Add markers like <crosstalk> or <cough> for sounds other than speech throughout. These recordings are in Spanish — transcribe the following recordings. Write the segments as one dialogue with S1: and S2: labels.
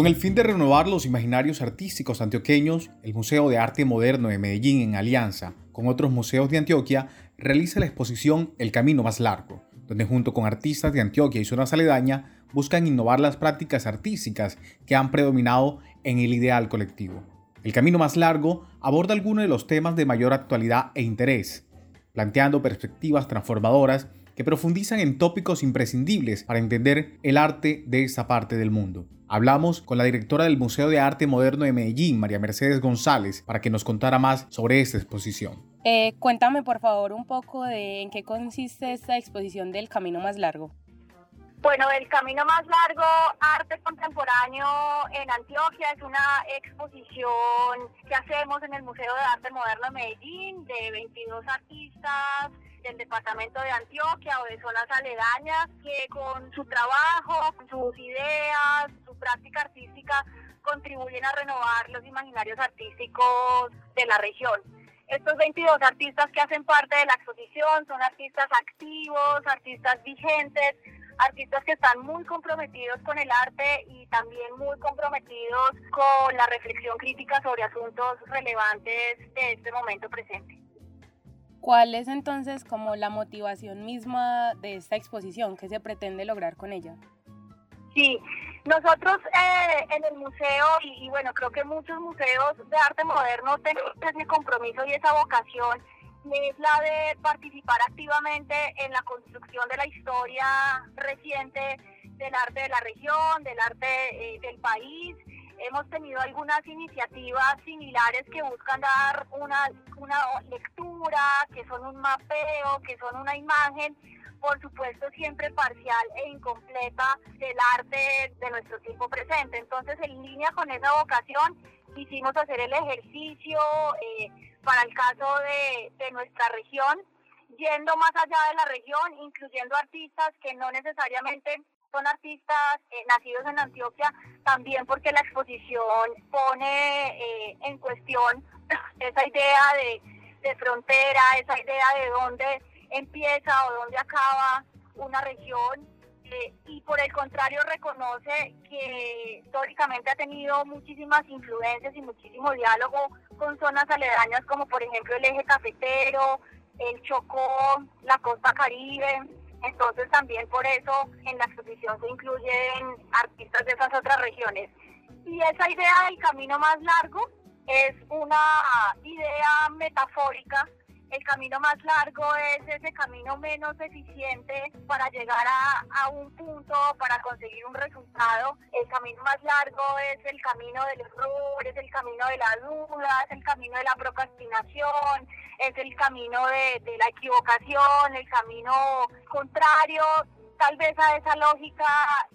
S1: Con el fin de renovar los imaginarios artísticos antioqueños, el Museo de Arte Moderno de Medellín, en alianza con otros museos de Antioquia, realiza la exposición El Camino Más Largo, donde junto con artistas de Antioquia y zonas aledañas buscan innovar las prácticas artísticas que han predominado en el ideal colectivo. El Camino Más Largo aborda algunos de los temas de mayor actualidad e interés, planteando perspectivas transformadoras que profundizan en tópicos imprescindibles para entender el arte de esta parte del mundo. Hablamos con la directora del Museo de Arte Moderno de Medellín, María Mercedes González, para que nos contara más sobre esta exposición.
S2: Eh, cuéntame por favor un poco de en qué consiste esta exposición del Camino Más Largo.
S3: Bueno, el Camino Más Largo, Arte Contemporáneo en Antioquia, es una exposición que hacemos en el Museo de Arte Moderno de Medellín de 22 artistas del departamento de Antioquia o de zonas aledañas que con su trabajo, sus ideas, su práctica artística contribuyen a renovar los imaginarios artísticos de la región. Estos 22 artistas que hacen parte de la exposición son artistas activos, artistas vigentes, artistas que están muy comprometidos con el arte y también muy comprometidos con la reflexión crítica sobre asuntos relevantes de este momento presente.
S2: ¿Cuál es entonces como la motivación misma de esta exposición? ¿Qué se pretende lograr con ella?
S3: Sí, nosotros eh, en el museo, y, bueno, creo que muchos museos de arte moderno tienen ese compromiso y esa vocación, es la de participar activamente en la construcción de la historia reciente del arte de la región, del arte eh, del país, hemos tenido algunas iniciativas similares que buscan dar una, una lectura, que son un mapeo, que son una imagen, por supuesto siempre parcial e incompleta del arte de nuestro tiempo presente. Entonces, en línea con esa vocación, quisimos hacer el ejercicio eh, para el caso de, de nuestra región, yendo más allá de la región, incluyendo artistas que no necesariamente son artistas eh, nacidos en Antioquia, también porque la exposición pone eh, en cuestión <clears throat> esa idea de, frontera, esa idea de dónde empieza o dónde acaba una región. Eh, y por el contrario reconoce que históricamente ha tenido muchísimas influencias y muchísimo diálogo con zonas aledañas como por ejemplo el eje cafetero, el Chocó, la costa caribe, entonces también por eso en la exposición se incluyen artistas de esas otras regiones. Y esa idea del camino más largo es una idea metafórica. El camino más largo es ese camino menos eficiente para llegar a, un punto, para conseguir un resultado. El camino más largo es el camino del error, es el camino de la duda, es el camino de la procrastinación, es el camino de, la equivocación, el camino contrario tal vez a esa lógica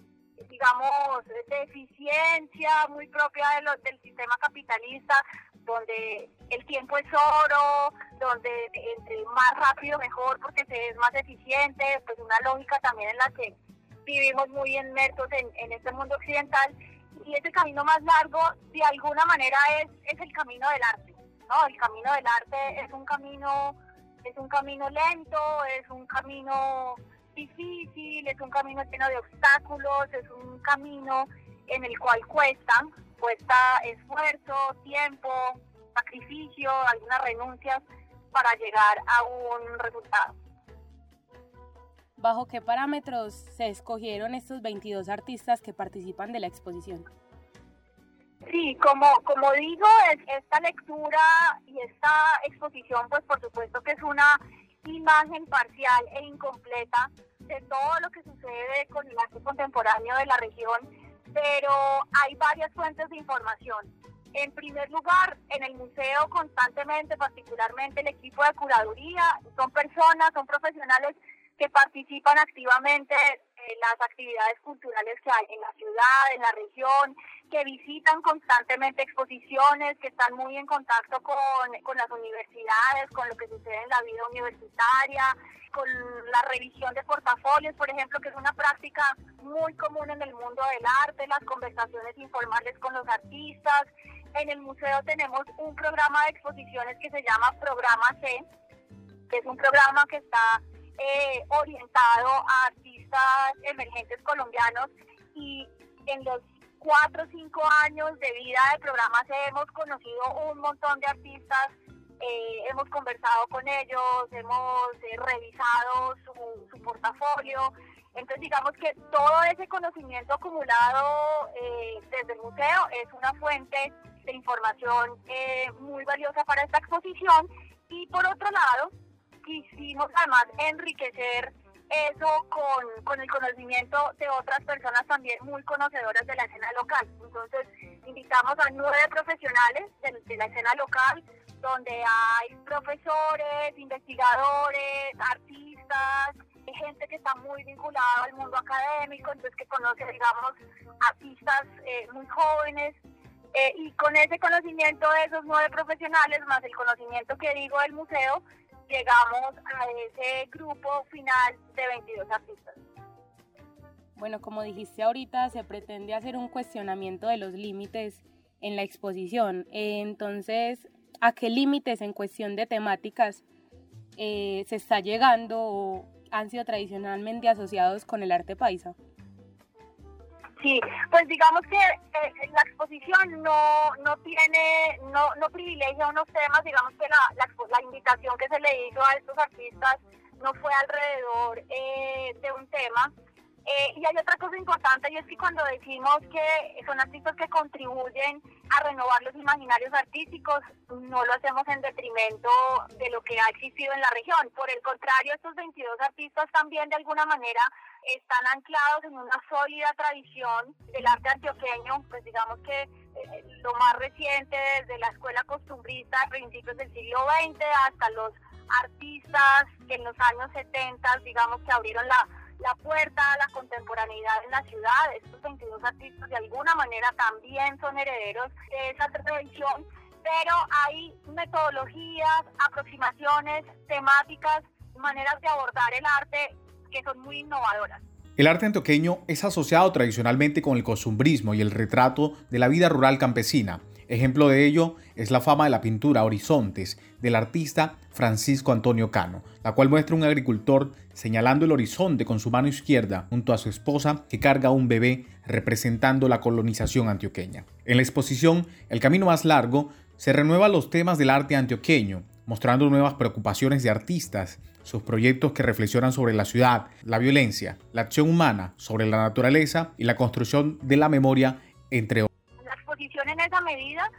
S3: digamos, de eficiencia muy propia del sistema capitalista, donde el tiempo es oro, donde entre más rápido mejor porque se es más eficiente, pues una lógica también en la que vivimos muy inmersos en, en este mundo occidental. Y ese camino más largo, de alguna manera, es, es el camino del arte. ¿no? El camino del arte es un camino, es un camino lento, es un camino difícil, es un camino lleno de obstáculos, es un camino en el cual cuesta, cuesta esfuerzo, tiempo, sacrificio, algunas renuncias para llegar a un resultado.
S2: ¿Bajo qué parámetros se escogieron estos 22 artistas que participan de la exposición?
S3: Sí, como, como digo, es, esta lectura y esta exposición, pues por supuesto que es una imagen parcial e incompleta de todo lo que sucede con el arte contemporáneo de la región, pero hay varias fuentes de información. En primer lugar, en el museo constantemente, particularmente el equipo de curaduría, son personas, son profesionales que participan activamente en las actividades culturales que hay en la ciudad, en la región, que visitan constantemente exposiciones, que están muy en contacto con, con las universidades, con lo que sucede en la vida universitaria, con la revisión de portafolios, por ejemplo, que es una práctica muy común en el mundo del arte, las conversaciones informales con los artistas. En el museo tenemos un programa de exposiciones que se llama Programa C, que es un programa que está eh, orientado a artistas emergentes colombianos y en los cuatro o cinco años de vida de programas hemos conocido un montón de artistas, eh, hemos conversado con ellos, hemos eh, revisado su, su, portafolio. Entonces digamos que todo ese conocimiento acumulado eh, desde el museo es una fuente de información muy valiosa para esta exposición y por otro lado quisimos además enriquecer eso con, con, el conocimiento de otras personas también muy conocedoras de la escena local. Entonces, invitamos a nueve profesionales de, la escena local, donde hay profesores, investigadores, artistas, gente que está muy vinculada al mundo académico, entonces que conoce, digamos, artistas eh, muy jóvenes. Eh, y con ese conocimiento de esos nueve profesionales, más el conocimiento que digo del museo, llegamos a ese grupo final de 22 artistas.
S2: Bueno, como dijiste ahorita, se pretende hacer un cuestionamiento de los límites en la exposición. entonces, ¿a qué límites en cuestión de temáticas eh, se está llegando o han sido tradicionalmente asociados con el arte paisa?
S3: Sí, pues digamos que eh, la exposición no, no tiene, no, no privilegia unos temas, digamos que la, la, la, invitación que se le hizo a estos artistas no fue alrededor eh, de un tema. Eh, y hay otra cosa importante y es que cuando decimos que son artistas que contribuyen a renovar los imaginarios artísticos, no lo hacemos en detrimento de lo que ha existido en la región. Por el contrario, estos 22 artistas también de alguna manera están anclados en una sólida tradición del arte antioqueño, pues digamos que eh, lo más reciente desde la escuela costumbrista a principios del siglo XX hasta los artistas que en los años 70, digamos que abrieron la, la puerta a la contemporaneidad en la ciudad. Estos 22 artistas de alguna manera también son herederos de esa tradición, pero hay metodologías, aproximaciones, temáticas, maneras de abordar el arte que son muy innovadoras.
S1: El arte antioqueño es asociado tradicionalmente con el costumbrismo y el retrato de la vida rural campesina. Ejemplo de ello es la fama de la pintura Horizontes del artista Francisco Antonio Cano, la cual muestra un agricultor señalando el horizonte con su mano izquierda junto a su esposa que carga un bebé representando la colonización antioqueña. En la exposición El Camino Más Largo se renuevan los temas del arte antioqueño, mostrando nuevas preocupaciones de artistas, sus proyectos que reflexionan sobre la ciudad, la violencia, la acción humana, sobre la naturaleza y la construcción de la memoria, entre otros.
S3: Exposición en esa medida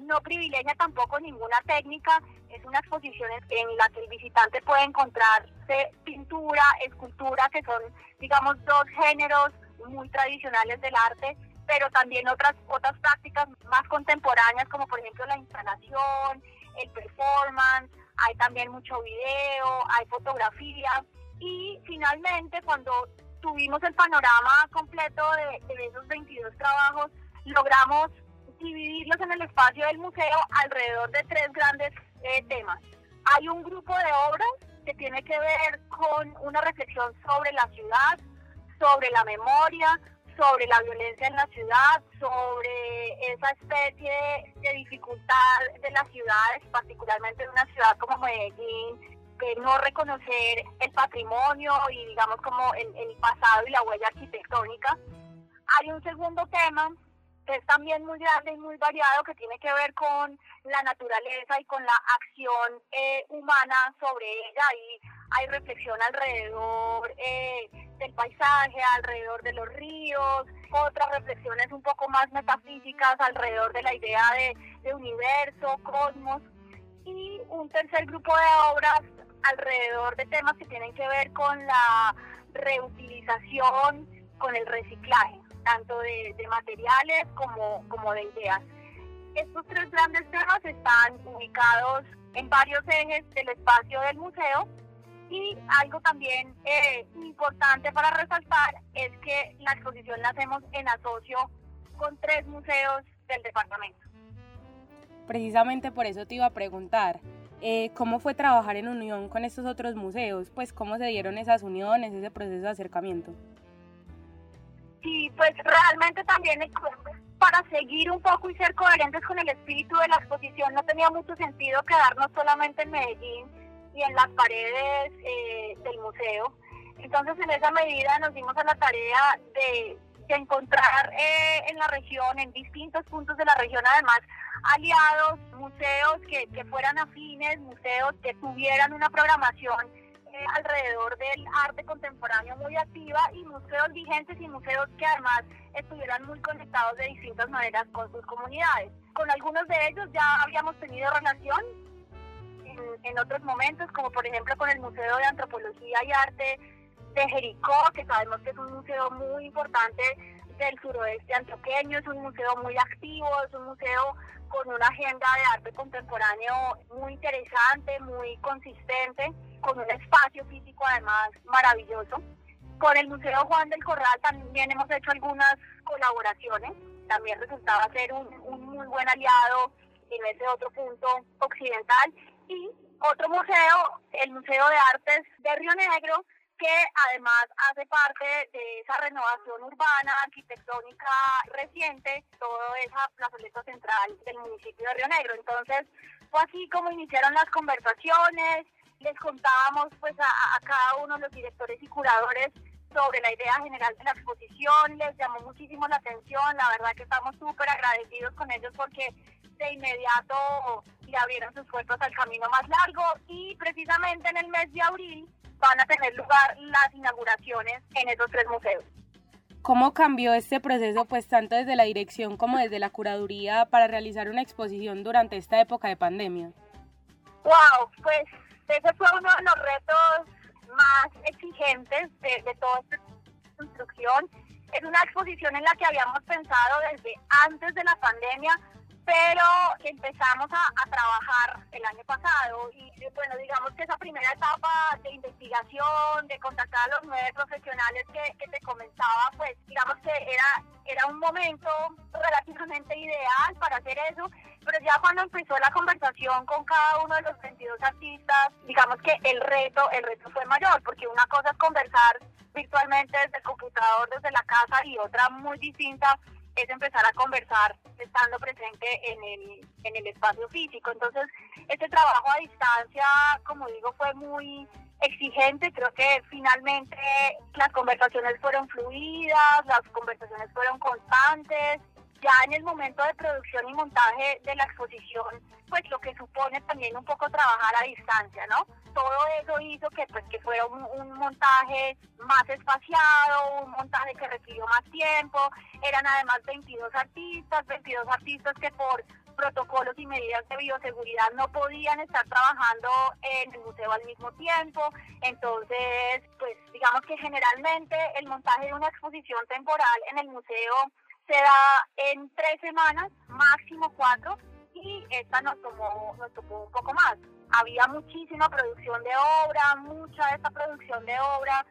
S3: no privilegia tampoco ninguna técnica, es una exposición en la que el visitante puede encontrarse pintura, escultura, que son, digamos, dos géneros muy tradicionales del arte, pero también otras, otras prácticas más contemporáneas, como por ejemplo la instalación, el performance, hay también mucho video, hay fotografía. Y finalmente cuando tuvimos el panorama completo de, esos 22 trabajos, logramos dividirlos en el espacio del museo alrededor de tres grandes eh, temas. Hay un grupo de obras que tiene que ver con una reflexión sobre la ciudad, sobre la memoria, sobre la violencia en la ciudad, sobre esa especie de dificultad de las ciudades, particularmente de una ciudad como Medellín, de no reconocer el patrimonio y digamos como el, el pasado y la huella arquitectónica. Hay un segundo tema que es también muy grande y muy variado, que tiene que ver con la naturaleza y con la acción eh, humana sobre ella. Y hay reflexión alrededor eh, del paisaje, alrededor de los ríos, otras reflexiones un poco más metafísicas alrededor de la idea de, de universo, cosmos. Y un tercer grupo de obras alrededor de temas que tienen que ver con la reutilización, con el reciclaje tanto de, materiales como, como de ideas. Estos tres grandes temas están ubicados en varios ejes del espacio del museo y algo también eh, importante para resaltar es que la exposición la hacemos en asocio con tres museos del departamento.
S2: Precisamente por eso te iba a preguntar, eh, ¿cómo fue trabajar en unión con estos otros museos? Pues cómo se dieron esas uniones, ese proceso de acercamiento
S3: y pues realmente también para seguir un poco y ser coherentes con el espíritu de la exposición no tenía mucho sentido quedarnos solamente en Medellín y en las paredes eh, del museo. Entonces en esa medida nos dimos a la tarea de, de encontrar eh, en la región, en distintos puntos de la región, además, aliados, museos que, que fueran afines, museos que tuvieran una programación eh, alrededor del arte contemporáneo muy activa y museos vigentes y museos que además estuvieran muy conectados de distintas maneras con sus comunidades. Con algunos de ellos ya habíamos tenido relación en, en otros momentos, como por ejemplo con el Museo de Antropología y Arte de Jericó, que sabemos que es un museo muy importante del suroeste antioqueño, es un museo muy activo, es un museo con una agenda de arte contemporáneo muy interesante, muy consistente, con un espacio físico además maravilloso. Con el Museo Juan del Corral también hemos hecho algunas colaboraciones, también resultaba ser un, muy buen aliado en ese otro punto occidental. Y otro museo, el Museo de Artes de Río Negro, que además hace parte de esa renovación urbana, arquitectónica reciente, toda esa plazoleta central del municipio de Río Negro. Entonces, fue así como iniciaron las conversaciones, les contábamos pues a, a cada uno de los directores y curadores sobre la idea general de la exposición, les llamó muchísimo la atención, la verdad que estamos súper agradecidos con ellos porque de inmediato le abrieron sus puertas al camino más largo y precisamente en el mes de abril van a tener lugar las inauguraciones en esos tres museos.
S2: ¿Cómo cambió este proceso, pues tanto desde la dirección como desde la curaduría, para realizar una exposición durante esta época de pandemia?
S3: Wow, pues ese fue uno de los retos más exigentes de, de toda esta construcción. Es una exposición en la que habíamos pensado desde antes de la pandemia, pero empezamos a, trabajar el año pasado y bueno, digamos que esa primera etapa de investigación, de contactar a los nueve profesionales que, que te comenzaba, pues digamos que era, era un momento relativamente ideal para hacer eso, pero ya cuando empezó la conversación con cada uno de los 22 artistas, digamos que el reto, el reto fue mayor, porque una cosa es conversar virtualmente desde el computador, desde la casa y otra muy distinta es empezar a conversar estando presente en el, en el espacio físico. Entonces, este trabajo a distancia, como digo, fue muy exigente. Creo que finalmente las conversaciones fueron fluidas, las conversaciones fueron constantes. Ya en el momento de producción y montaje de la exposición, pues lo que supone también un poco trabajar a distancia, ¿no? Todo eso hizo que, pues, que fuera un, un montaje más espaciado, un montaje que requirió más tiempo. Eran además 22 artistas, 22 artistas que por protocolos y medidas de bioseguridad no podían estar trabajando en el museo al mismo tiempo. Entonces, pues digamos que generalmente el montaje de una exposición temporal en el museo se da en tres semanas, máximo cuatro, y esta nos tomó, nos tomó un poco más. Había muchísima producción de obra, mucha de esta producción de obra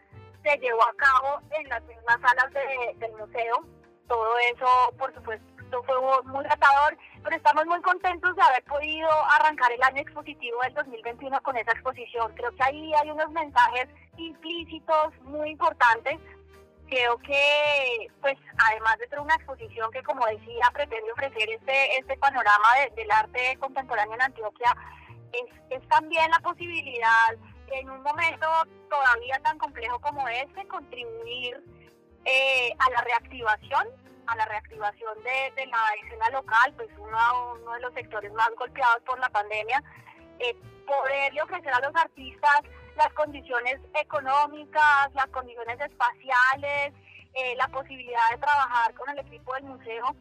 S3: se llevó a cabo en las mismas salas de, del museo. Todo eso, por supuesto, fue muy tratador, pero estamos muy contentos de haber podido arrancar el año expositivo del 2021 con esa exposición. Creo que ahí hay unos mensajes implícitos muy importantes creo que, pues, además de ser una exposición que, como decía, pretende ofrecer este, este panorama de, del arte contemporáneo en Antioquia, es, es también la posibilidad, en un momento todavía tan complejo como este, contribuir eh, a la reactivación, a la reactivación de, de la escena local, pues uno, uno de los sectores más golpeados por la pandemia, eh, poderle ofrecer a los artistas las condiciones económicas, las condiciones espaciales, eh, la posibilidad de trabajar con el equipo del museo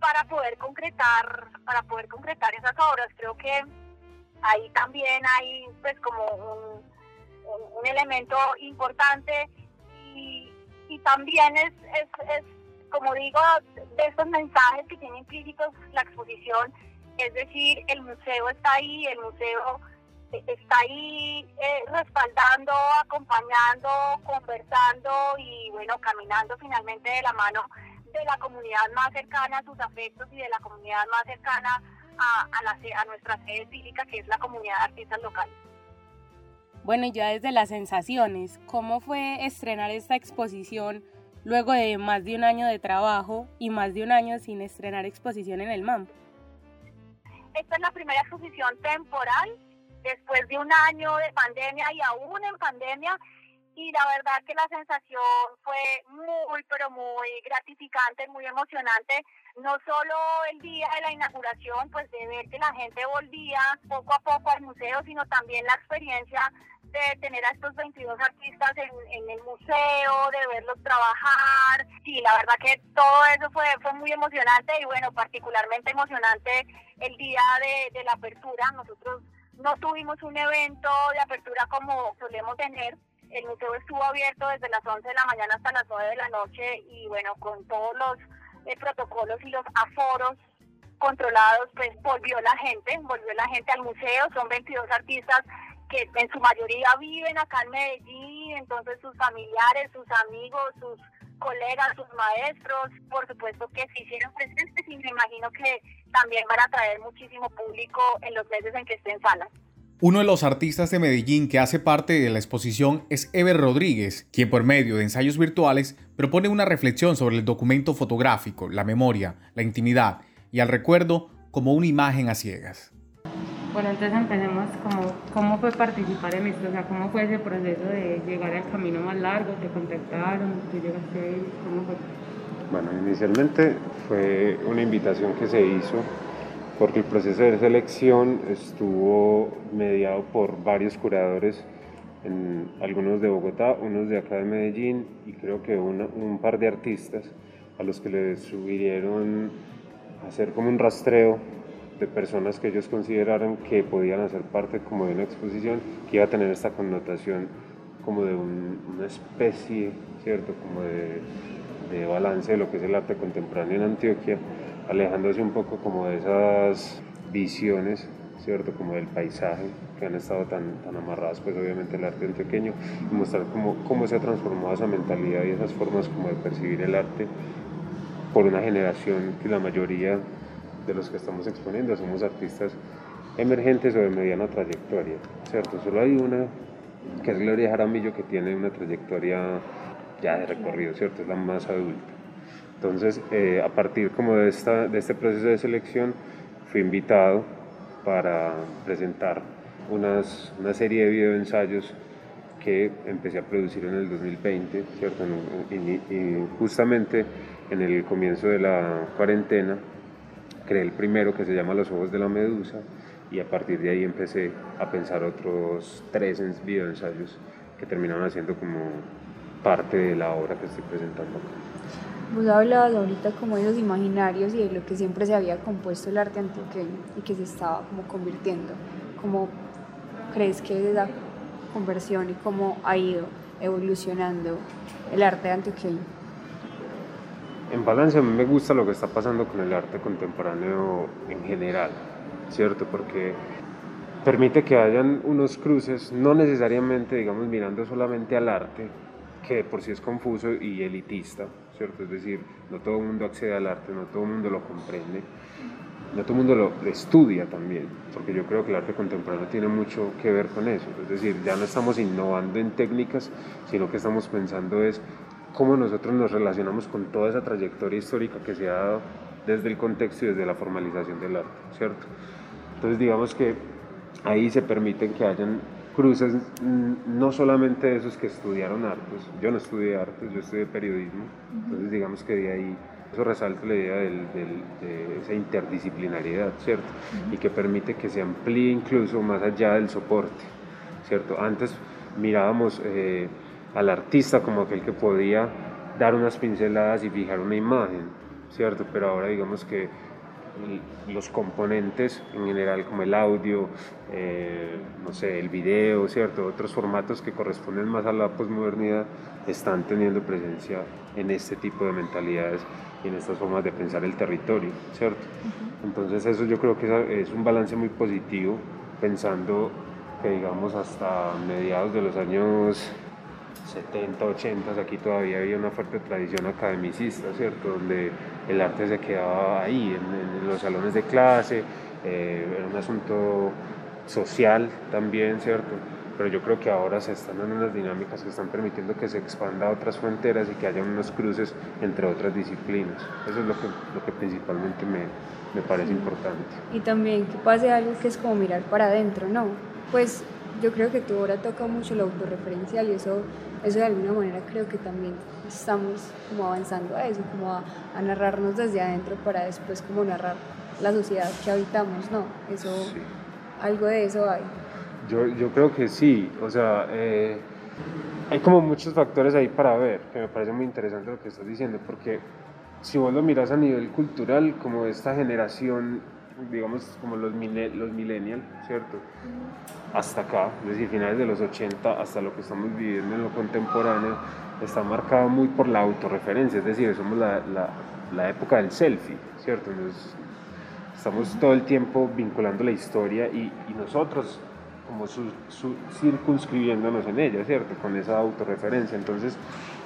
S3: para poder concretar, para poder concretar esas obras. Creo que ahí también hay pues como un, elemento importante y, y también es, es, es, como digo, de estos mensajes que tiene implícitos la exposición, es decir, el museo está ahí, el museo está ahí eh, respaldando, acompañando, conversando y bueno, caminando finalmente de la mano de la comunidad más cercana a sus afectos y de la comunidad más cercana a, a, la, a nuestra sede física que es la comunidad de artistas locales.
S2: Bueno, y ya desde las sensaciones, ¿cómo fue estrenar esta exposición luego de más de un año de trabajo y más de un año sin estrenar exposición en el MAM?
S3: Esta es la primera exposición temporal después de un año de pandemia y aún en pandemia. y la verdad que la sensación fue muy, pero muy gratificante, muy emocionante, no solo el día de la inauguración, pues de ver que la gente volvía poco a poco al museo, sino también la experiencia de tener a estos 22 artistas en, el museo, de verlos trabajar. Sí, la verdad que todo eso fue, fue muy emocionante y bueno, particularmente emocionante el día de la apertura. Nosotros no tuvimos un evento de apertura como solemos tener, el museo estuvo abierto desde las 11 de la mañana hasta las 9 de la noche y bueno, con todos los eh, protocolos y los aforos controlados, pues volvió la gente, volvió la gente al museo, son 22 artistas que en su mayoría viven acá en Medellín, entonces sus familiares, sus amigos, sus colegas, sus maestros, por supuesto que se hicieron presentes y me imagino que también van a traer muchísimo público en los meses en que estén salas.
S1: Uno de los artistas de Medellín que hace parte de la exposición es Ever Rodríguez, quien por medio de ensayos virtuales propone una reflexión sobre el documento fotográfico, la memoria, la intimidad y el recuerdo como una imagen a ciegas.
S2: Bueno, entonces empecemos como cómo fue participar en esto, o sea, cómo fue ese proceso de llegar al camino más largo, te contactaron, tú llegaste ahí, cómo fue.
S4: Bueno, inicialmente fue una invitación que se hizo porque el proceso de selección estuvo mediado por varios curadores, algunos de Bogotá, unos de acá de Medellín y creo que un par de artistas a los que les sugirieron hacer como un rastreo de personas que ellos consideraron que podían hacer parte como de una exposición que iba a tener esta connotación como de una especie, ¿cierto? Como de, de balance de lo que es el arte contemporáneo en Antioquia alejándose un poco como de esas visiones, ¿cierto? Como del paisaje que han estado tan, tan amarradas, pues obviamente el arte antioqueño, y mostrar cómo, cómo se ha transformado esa mentalidad y esas formas como de percibir el arte por una generación que la mayoría de los que estamos exponiendo somos artistas emergentes o de mediana trayectoria, ¿cierto? Solo hay una, que es Gloria Jaramillo, que tiene una trayectoria ya de recorrido, ¿cierto? Es la más adulta. Entonces, eh, a partir como de, esta, de este proceso de selección, fui invitado para presentar unas, una serie de videoensayos que empecé a producir en el 2020, ¿cierto? Y, justamente en el comienzo de la cuarentena creé el primero que se llama Los Ojos de la Medusa y a partir de ahí empecé a pensar otros tres videoensayos que terminaron haciendo como parte de la obra que estoy presentando acá.
S5: Vos hablabas ahorita como de esos imaginarios y de lo que siempre se había compuesto el arte antioqueño y que se estaba como convirtiendo. ¿Cómo crees que es esa conversión y cómo ha ido evolucionando el arte antioqueño?
S4: En balance a mí me gusta lo que está pasando con el arte contemporáneo en general, ¿cierto? Porque permite que hayan unos cruces, no necesariamente, digamos, mirando solamente al arte, que por sí es confuso y elitista, ¿cierto? Es decir, no todo el mundo accede al arte, no todo el mundo lo comprende, no todo el mundo lo estudia también, porque yo creo que el arte contemporáneo tiene mucho que ver con eso. Es decir, ya no estamos innovando en técnicas, sino que estamos pensando es cómo nosotros nos relacionamos con toda esa trayectoria histórica que se ha dado desde el contexto y desde la formalización del arte, ¿cierto? Entonces digamos que ahí se permiten que hayan cruces mm, no solamente de esos que estudiaron artes, yo no estudié artes, yo estudié periodismo, entonces digamos que de ahí eso resalta la idea de esa interdisciplinariedad, ¿cierto? Y que permite que se amplíe incluso más allá del soporte, ¿cierto? Antes mirábamos eh, al artista como aquel que podía dar unas pinceladas y fijar una imagen, ¿cierto? Pero ahora digamos que los componentes en general como el audio, eh, no sé, el video, ¿cierto? Otros formatos que corresponden más a la posmodernidad están teniendo presencia en este tipo de mentalidades y en estas formas de pensar el territorio, ¿cierto? Entonces eso yo creo que es un balance muy positivo pensando que digamos hasta mediados de los años 70, 80, aquí todavía había una fuerte tradición academicista, ¿cierto? Donde el arte se quedaba ahí, en, los salones de clase, eh, era un asunto social también, ¿cierto? Pero yo creo que ahora se están dando unas dinámicas que están permitiendo que se expanda a otras fronteras y que haya unos cruces entre otras disciplinas. Eso es lo que, lo que principalmente me, me parece importante.
S5: Y también que pase algo que es como mirar para adentro, ¿no? Pues yo creo que tú ahora toca mucho lo autorreferencial y eso eso de alguna manera creo que también estamos como avanzando a eso, como a, narrarnos desde adentro para después como narrar la sociedad que habitamos, ¿no? Eso, algo de eso hay.
S4: Yo, yo creo que sí, o sea, eh, hay como muchos factores ahí para ver, que me parece muy interesante lo que estás diciendo, porque si vos lo miras a nivel cultural, como esta generación, digamos, como los, los millennials, ¿cierto? Hasta acá, es decir, finales de los 80 hasta lo que estamos viviendo en lo contemporáneo, está marcado muy por la autorreferencia, es decir, somos la, la, la época del selfie, ¿cierto? estamos todo el tiempo vinculando la historia y, y nosotros como su, circunscribiéndonos en ella, ¿cierto? Con esa autorreferencia. Entonces,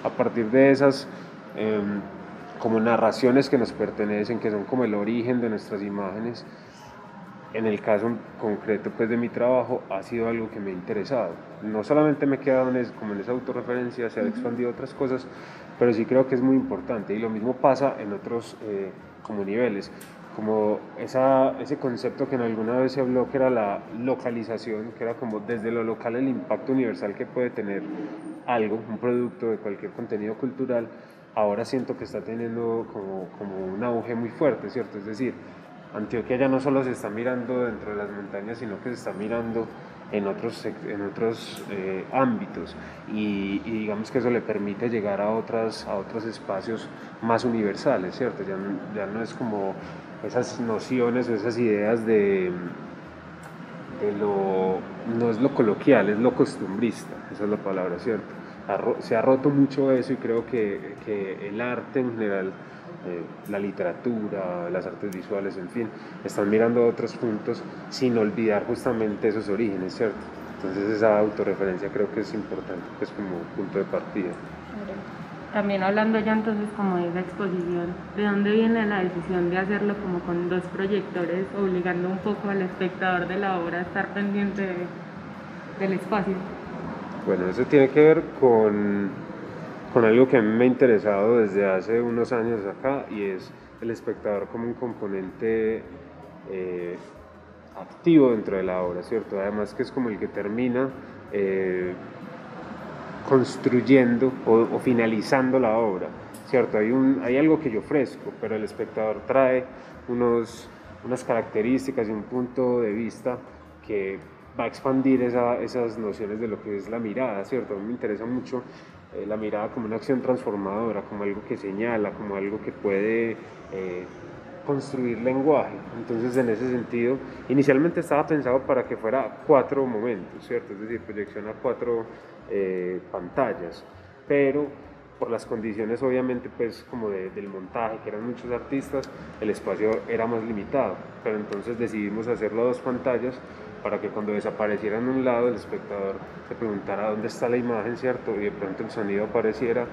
S4: a partir de esas em, como narraciones que nos pertenecen, que son como el origen de nuestras imágenes, en el caso concreto pues de mi trabajo ha sido algo que me ha interesado. No solamente me he quedado en como en esa autorreferencia, se han expandido otras cosas, pero sí creo que es muy importante. Y lo mismo pasa en otros eh, como niveles como esa, ese concepto que en alguna vez se habló que era la localización, que era como desde lo local el impacto universal que puede tener algo, un producto de cualquier contenido cultural, ahora siento que está teniendo como, como un auge muy fuerte, ¿cierto? Es decir, Antioquia ya no solo se está mirando dentro de las montañas, sino que se está mirando en otros, en otros eh, ámbitos y, y, digamos que eso le permite llegar a, otras, a otros espacios más universales, ¿cierto? Ya, ya no es como esas nociones o esas ideas de, de lo, no es lo coloquial, es lo costumbrista, esa es la palabra, ¿cierto? Se ha roto mucho eso y creo que, que el arte en general, eh, la literatura, las artes visuales, en fin, están mirando otros puntos sin olvidar justamente esos orígenes, ¿cierto? Entonces esa autorreferencia creo que es importante, que es como punto de partida.
S2: También hablando ya entonces como de esa exposición, ¿de dónde viene la decisión de hacerlo como con dos proyectores, obligando un poco al espectador de la obra a estar pendiente del espacio?
S4: Bueno, eso tiene que ver con, con algo que a mí me ha interesado desde hace unos años acá y es el espectador como un componente eh, activo dentro de la obra, ¿cierto? Además que es como el que termina eh, construyendo o, finalizando la obra, ¿cierto? Hay, un, hay algo que yo ofrezco, pero el espectador trae unos, unas características y un punto de vista que va a expandir esas nociones de lo que es la mirada, ¿cierto? A mí me interesa mucho eh, la mirada como una acción transformadora, como algo que señala, como algo que puede eh, construir lenguaje. Entonces, en ese sentido, inicialmente estaba pensado para que fuera cuatro momentos, ¿cierto? Es decir, proyección a cuatro eh, pantallas, pero por las condiciones obviamente pues como del montaje, que eran muchos artistas, el espacio era más limitado, pero entonces decidimos hacerlo a dos pantallas para que cuando desapareciera en un lado el espectador se preguntara dónde está la imagen, ¿cierto? Y de pronto el sonido apareciera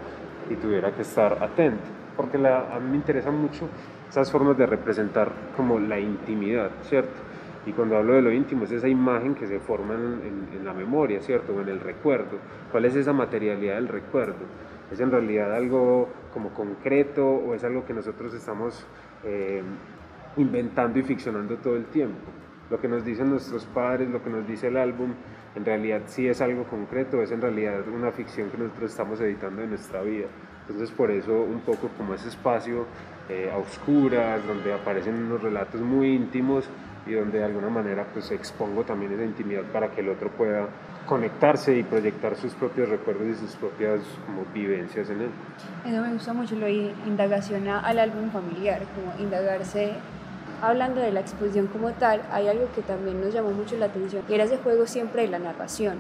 S4: y tuviera que estar atento, porque a mí me interesan mucho esas formas de representar como la intimidad, ¿cierto? Y cuando hablo de lo íntimo es esa imagen que se forma en, la memoria, ¿cierto? O en el recuerdo. ¿Cuál es esa materialidad del recuerdo? ¿Es en realidad algo como concreto o es algo que nosotros estamos eh, inventando y ficcionando todo el tiempo? Lo que nos dicen nuestros padres, lo que nos dice el álbum, en realidad sí es algo concreto, es en realidad una ficción que nosotros estamos editando en nuestra vida. Entonces por eso un poco como ese espacio eh, a oscuras, donde aparecen unos relatos muy íntimos y donde de alguna manera pues expongo también esa intimidad para que el otro pueda conectarse y proyectar sus propios recuerdos y sus propias como vivencias en él.
S5: Eso me gusta mucho, lo indagación al álbum familiar, como indagarse hablando de la exposición como tal, hay algo que también nos llamó mucho la atención, y era ese juego siempre de la narración,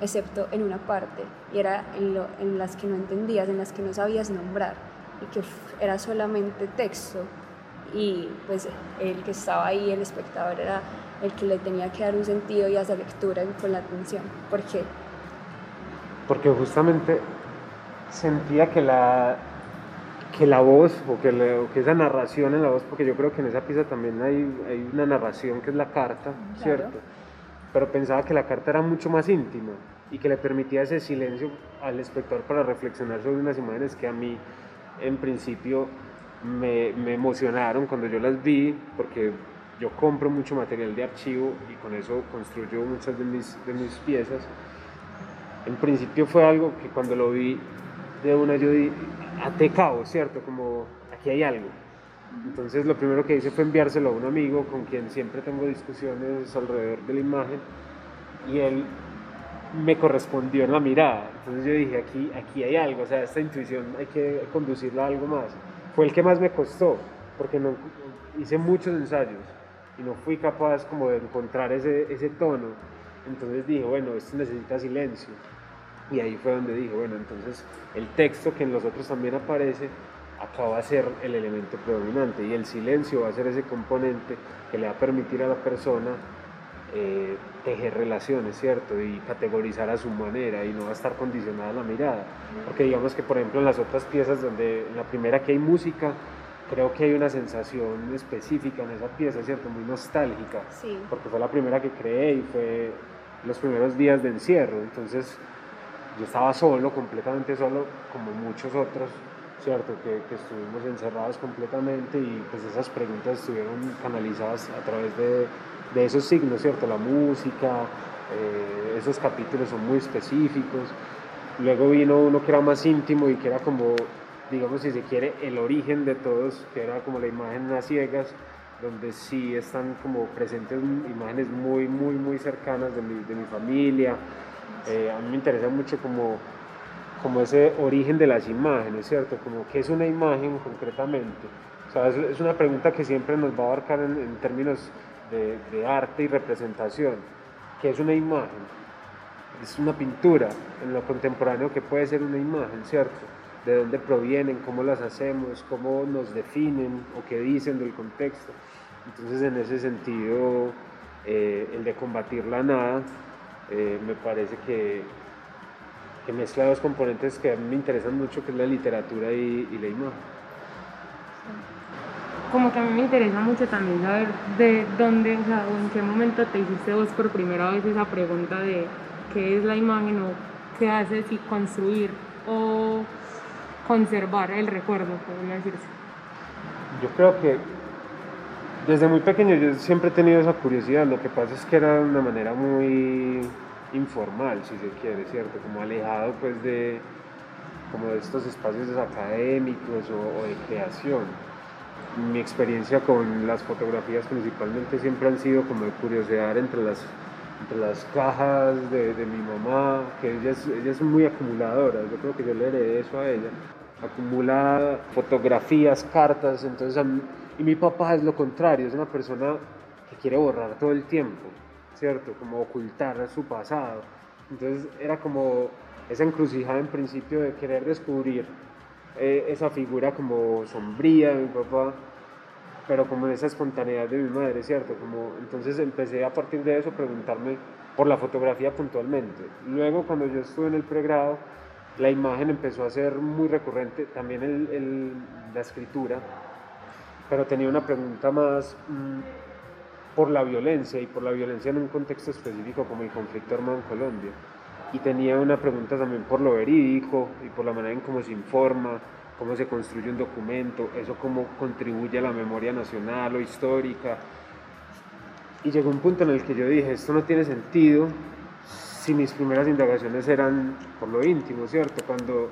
S5: excepto en una parte, y era en, en las que no entendías, en las que no sabías nombrar, y que era solamente texto, y pues el que estaba ahí, el espectador, era el que le tenía que dar un sentido y hacer lectura con la atención. ¿Por qué?
S4: Porque justamente sentía que la, que la voz o que, que, esa narración en la voz, porque yo creo que en esa pieza también hay, hay una narración que es la carta, ¿cierto? Pero pensaba que la carta era mucho más íntima y que le permitía ese silencio al espectador para reflexionar sobre unas imágenes que a mí en principio me, me, emocionaron cuando yo las vi, porque yo compro mucho material de archivo y con eso construyo muchas de mis, de mis piezas. en principio fue algo que cuando lo vi de una yo até cabo, ¿cierto? Como aquí hay algo. Entonces lo primero que hice fue enviárselo a un amigo con quien siempre tengo discusiones alrededor de la imagen y él me correspondió en la mirada. Entonces yo dije, aquí, aquí hay algo, o sea, esta intuición hay que conducirla a algo más. Fue el que más me costó, porque no, hice muchos ensayos y no fui capaz como de encontrar ese, ese tono. Entonces dije, bueno, esto necesita silencio. Y ahí fue donde dije, bueno, entonces el texto que en los otros también aparece, acá va a ser el elemento predominante y el silencio va a ser ese componente que le va a permitir a la persona eh, tejer relaciones, ¿cierto? Y categorizar a su manera y no va a estar condicionada la mirada. Porque digamos que, por ejemplo, en las otras piezas, donde en la primera que hay música, creo que hay una sensación específica en esa pieza, ¿cierto? Muy nostálgica.
S5: Sí.
S4: Porque fue la primera que creé y fue los primeros días de encierro. Entonces, yo estaba solo, completamente solo, como muchos otros, ¿cierto? Que, que, estuvimos encerrados completamente y pues esas preguntas estuvieron canalizadas a través de, de esos signos, ¿cierto? La música, eh, esos capítulos son muy específicos. Luego vino uno que era más íntimo y que era como, digamos, si se quiere, el origen de todos, que era como la imagen a ciegas, donde sí están como presentes imágenes muy, muy, muy cercanas de mi, de mi familia. Eh, a mí me interesa mucho como, como ese origen de las imágenes, ¿cierto? Como qué es una imagen concretamente. O sea, es, es una pregunta que siempre nos va a abarcar en, en términos de, de, arte y representación. ¿Qué es una imagen? Es una pintura en lo contemporáneo que puede ser una imagen, ¿cierto? De dónde provienen, cómo las hacemos, cómo nos definen o qué dicen del contexto. Entonces, en ese sentido, eh, el de combatir la nada eh, me parece que, que, mezcla dos componentes que a mí me interesan mucho, que es la literatura y, y la imagen
S2: como que a mí me interesa mucho también saber de dónde, o sea, o en qué momento te hiciste vos por primera vez esa pregunta de qué es la imagen o qué hace si construir o conservar el recuerdo, podría decirse.
S4: Yo creo que desde muy pequeño yo siempre he tenido esa curiosidad, lo que pasa es que era de una manera muy informal, si se quiere, ¿cierto? Como alejado pues de, como de estos espacios académicos o, o de creación mi experiencia con las fotografías principalmente siempre han sido como de curiosidad entre las, entre las cajas de, de mi mamá, que ella es, ella es muy acumuladora, yo creo que yo le heredé eso a ella, acumula fotografías, cartas, entonces mí, y mi papá es lo contrario, es una persona que quiere borrar todo el tiempo, ¿cierto? Como ocultar su pasado, entonces era como esa encrucijada en principio de querer descubrir eh, esa figura como sombría de mi papá, pero como esa espontaneidad de mi madre, ¿cierto? Como, entonces empecé a partir de eso a preguntarme por la fotografía puntualmente. Luego cuando yo estuve en el pregrado, la imagen empezó a ser muy recurrente, también el, el, la escritura, pero tenía una pregunta más mmm, por la violencia y por la violencia en un contexto específico como el conflicto armado en Colombia y tenía una pregunta también por lo verídico y por la manera en cómo se informa, cómo se construye un documento, eso cómo contribuye a la memoria nacional o histórica. Y llegó un punto en el que yo dije, esto no tiene sentido si mis primeras indagaciones eran por lo íntimo, ¿cierto? Cuando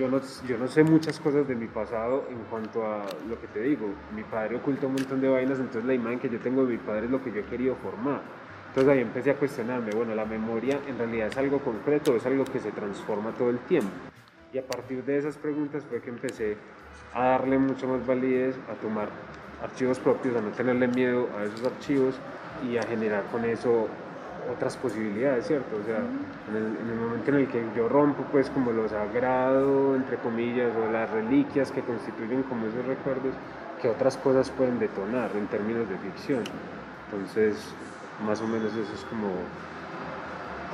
S4: yo no, yo no sé muchas cosas de mi pasado en cuanto a lo que te digo, mi padre oculta un montón de vainas, entonces la imagen que yo tengo de mi padre es lo que yo he querido formar. Entonces ahí empecé a cuestionarme, bueno, la memoria en realidad es algo concreto, es algo que se transforma todo el tiempo. Y a partir de esas preguntas fue que empecé a darle mucho más validez, a tomar archivos propios, a no tenerle miedo a esos archivos y a generar con eso otras posibilidades, ¿cierto? O sea, en el, en el, momento en el que yo rompo pues como lo sagrado, entre comillas, o las reliquias que constituyen como esos recuerdos, que otras cosas pueden detonar en términos de ficción. Entonces, más o menos eso es como,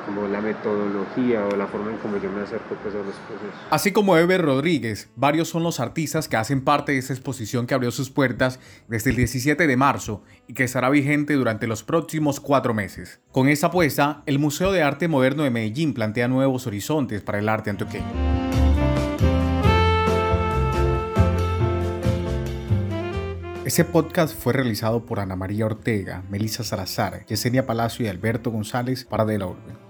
S4: como la metodología o la forma en cómo yo me acerco pues, a los procesos.
S1: Así como Eber Rodríguez, varios son los artistas que hacen parte de esta exposición que abrió sus puertas desde el 17 de marzo y que estará vigente durante los próximos cuatro meses. Con esta apuesta, el Museo de Arte Moderno de Medellín plantea nuevos horizontes para el arte antioqueño. Ese podcast fue realizado por Ana María Ortega, Melissa Salazar, Yesenia Palacio y Alberto González para De la Urbe.